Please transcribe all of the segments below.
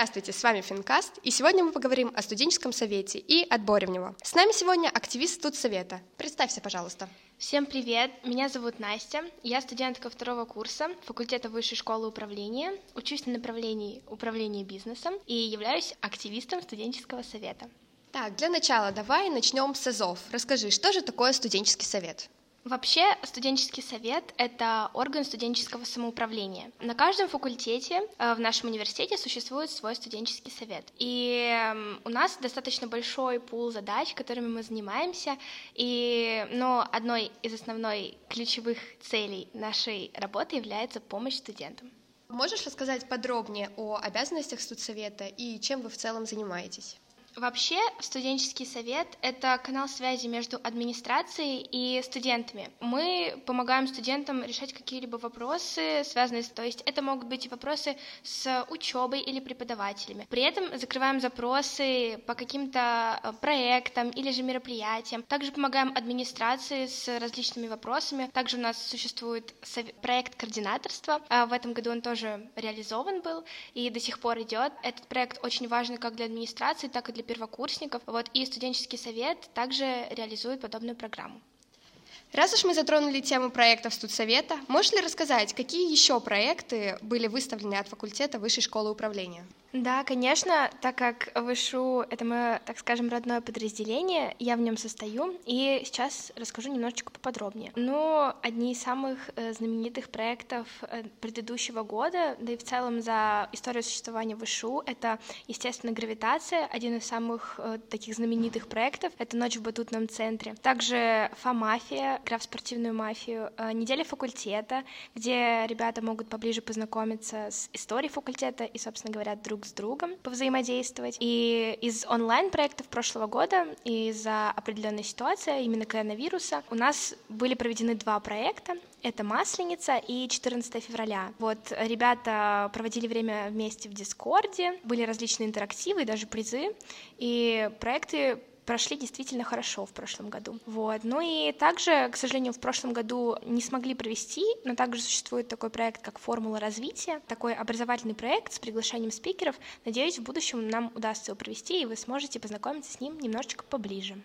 Здравствуйте, с вами Финкаст, и сегодня мы поговорим о студенческом совете и отборе в него. С нами сегодня активист студсовета. Представься, пожалуйста. Всем привет, меня зовут Настя, я студентка второго курса факультета Высшей школы управления, учусь на направлении управления бизнесом и являюсь активистом студенческого совета. Так, для начала давай начнем с АЗОВ. Расскажи, что же такое студенческий совет? Вообще, студенческий совет — это орган студенческого самоуправления. На каждом факультете э, в нашем университете существует свой студенческий совет. И эм, у нас достаточно большой пул задач, которыми мы занимаемся. И, но одной из основной ключевых целей нашей работы является помощь студентам. Можешь рассказать подробнее о обязанностях студсовета и чем вы в целом занимаетесь? Вообще, студенческий совет — это канал связи между администрацией и студентами. Мы помогаем студентам решать какие-либо вопросы, связанные с... То есть это могут быть вопросы с учебой или преподавателями. При этом закрываем запросы по каким-то э, проектам или же мероприятиям. Также помогаем администрации с различными вопросами. Также у нас существует проект координаторства. А в этом году он тоже реализован был и до сих пор идет. Этот проект очень важный как для администрации, так и для для первокурсников. Вот, и студенческий совет также реализует подобную программу. Раз уж мы затронули тему проектов студсовета, можешь ли рассказать, какие еще проекты были выставлены от факультета Высшей школы управления? Да, конечно, так как ВШУ — это мое, так скажем, родное подразделение, я в нем состою, и сейчас расскажу немножечко поподробнее. Ну, одни из самых э, знаменитых проектов э, предыдущего года, да и в целом за историю существования ВШУ, это, естественно, «Гравитация», один из самых э, таких знаменитых проектов, это «Ночь в батутном центре». Также «Фа-мафия», игра в спортивную мафию, «Неделя факультета», где ребята могут поближе познакомиться с историей факультета и, собственно говоря, друг друг с другом повзаимодействовать. И из онлайн-проектов прошлого года, из-за определенной ситуации, именно коронавируса, у нас были проведены два проекта. Это Масленица и 14 февраля. Вот ребята проводили время вместе в Дискорде, были различные интерактивы и даже призы, и проекты прошли действительно хорошо в прошлом году. Вот. Ну и также, к сожалению, в прошлом году не смогли провести, но также существует такой проект, как «Формула развития», такой образовательный проект с приглашением спикеров. Надеюсь, в будущем нам удастся его провести, и вы сможете познакомиться с ним немножечко поближе.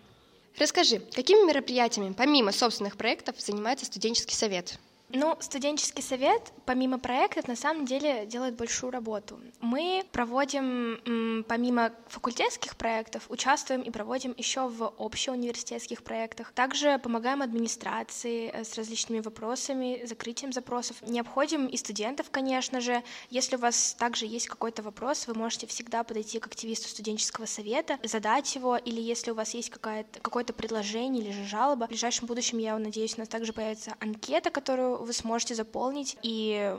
Расскажи, какими мероприятиями, помимо собственных проектов, занимается студенческий совет? Ну, студенческий совет, помимо проектов, на самом деле делает большую работу. Мы проводим, помимо факультетских проектов, участвуем и проводим еще в общеуниверситетских проектах. Также помогаем администрации э, с различными вопросами, закрытием запросов. Не обходим и студентов, конечно же. Если у вас также есть какой-то вопрос, вы можете всегда подойти к активисту студенческого совета, задать его, или если у вас есть какое-то предложение или же жалоба, в ближайшем будущем, я надеюсь, у нас также появится анкета, которую вы сможете заполнить, и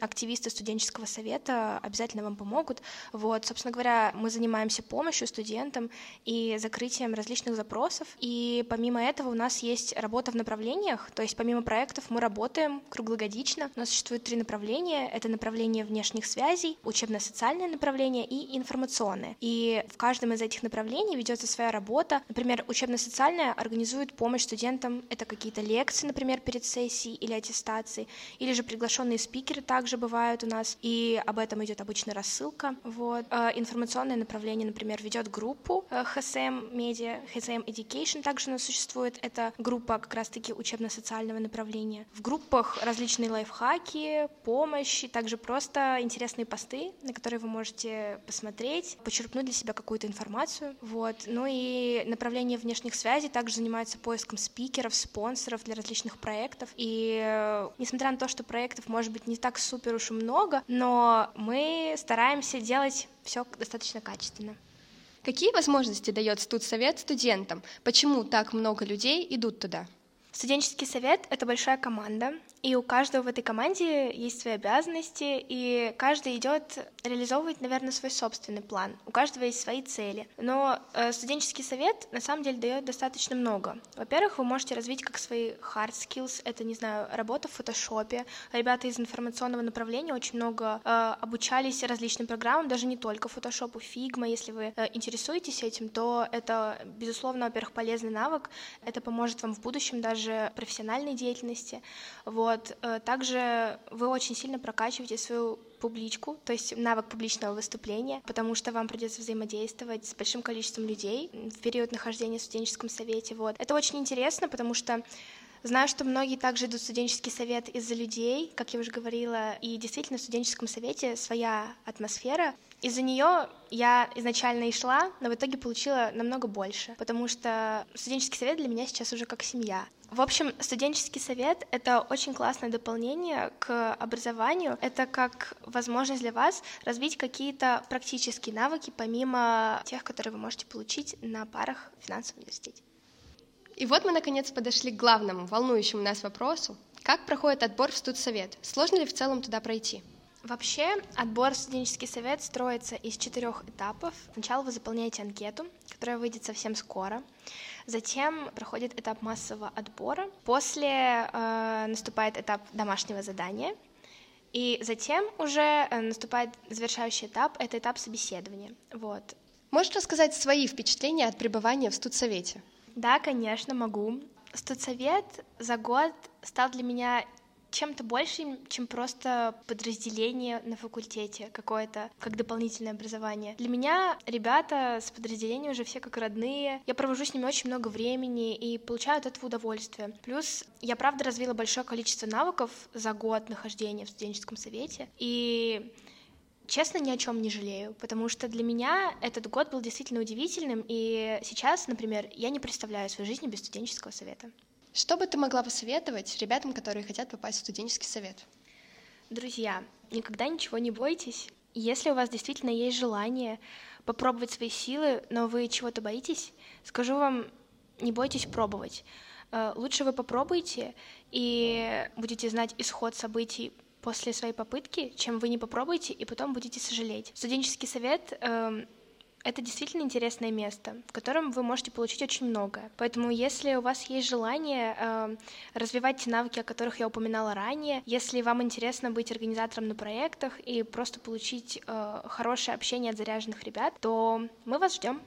активисты студенческого совета обязательно вам помогут. Вот, собственно говоря, мы занимаемся помощью студентам и закрытием различных запросов, и помимо этого у нас есть работа в направлениях, то есть помимо проектов мы работаем круглогодично. У нас существует три направления. Это направление внешних связей, учебно-социальное направление и информационное. И в каждом из этих направлений ведется своя работа. Например, учебно-социальное организует помощь студентам. Это какие-то лекции, например, перед сессией или аттестации, или же приглашенные спикеры также бывают у нас, и об этом идет обычно рассылка. Вот. Э, информационное направление, например, ведет группу HSM Media, HSM Education также у нас существует. Это группа как раз-таки учебно-социального направления. В группах различные лайфхаки, помощь, также просто интересные посты, на которые вы можете посмотреть, почерпнуть для себя какую-то информацию. Вот. Ну и направление внешних связей также занимается поиском спикеров, спонсоров для различных проектов. И несмотря на то, что проектов может быть не так супер уж и много, но мы стараемся делать все достаточно качественно. Какие возможности дает студсовет студентам? Почему так много людей идут туда? Студенческий совет — это большая команда, и у каждого в этой команде есть свои обязанности, и каждый идет реализовывать, наверное, свой собственный план. У каждого есть свои цели. Но э, студенческий совет на самом деле дает достаточно много. Во-первых, вы можете развить как свои hard skills, это, не знаю, работа в фотошопе. Ребята из информационного направления очень много э, обучались различным программам, даже не только фотошопу, Figma. Если вы э, интересуетесь этим, то это, безусловно, во-первых, полезный навык. Это поможет вам в будущем даже профессиональной деятельности. Вот. Э, также вы очень сильно прокачиваете свою публичку, то есть навык публичного выступления, потому что вам придется взаимодействовать с большим количеством людей в период нахождения в студенческом совете. Вот. Это очень интересно, потому что Знаю, что многие также идут в студенческий совет из-за людей, как я уже говорила, и действительно в студенческом совете своя атмосфера. Из-за нее я изначально и шла, но в итоге получила намного больше, потому что студенческий совет для меня сейчас уже как семья. В общем, студенческий совет — это очень классное дополнение к образованию. Это как возможность для вас развить какие-то практические навыки, помимо тех, которые вы можете получить на парах в финансовом университете. И вот мы, наконец, подошли к главному, волнующему нас вопросу. Как проходит отбор в студсовет? Сложно ли в целом туда пройти? Вообще, отбор в студенческий совет строится из четырех этапов. Сначала вы заполняете анкету, которая выйдет совсем скоро. Затем проходит этап массового отбора. После э, наступает этап домашнего задания. И затем уже э, наступает завершающий этап, это этап собеседования. Вот. Можешь рассказать свои впечатления от пребывания в студсовете? Да, конечно, могу. Студсовет за год стал для меня чем-то большим, чем просто подразделение на факультете какое-то, как дополнительное образование. Для меня ребята с подразделения уже все как родные. Я провожу с ними очень много времени и получаю от этого удовольствие. Плюс я, правда, развила большое количество навыков за год нахождения в студенческом совете. И честно, ни о чем не жалею, потому что для меня этот год был действительно удивительным, и сейчас, например, я не представляю свою жизнь без студенческого совета. Что бы ты могла посоветовать ребятам, которые хотят попасть в студенческий совет? Друзья, никогда ничего не бойтесь. Если у вас действительно есть желание попробовать свои силы, но вы чего-то боитесь, скажу вам, не бойтесь пробовать. Э, лучше вы попробуйте и будете знать исход событий после своей попытки, чем вы не попробуете и потом будете сожалеть. Студенческий совет э, это действительно интересное место, в котором вы можете получить очень многое. Поэтому, если у вас есть желание э, развивать те навыки, о которых я упоминала ранее, если вам интересно быть организатором на проектах и просто получить э, хорошее общение от заряженных ребят, то мы вас ждем.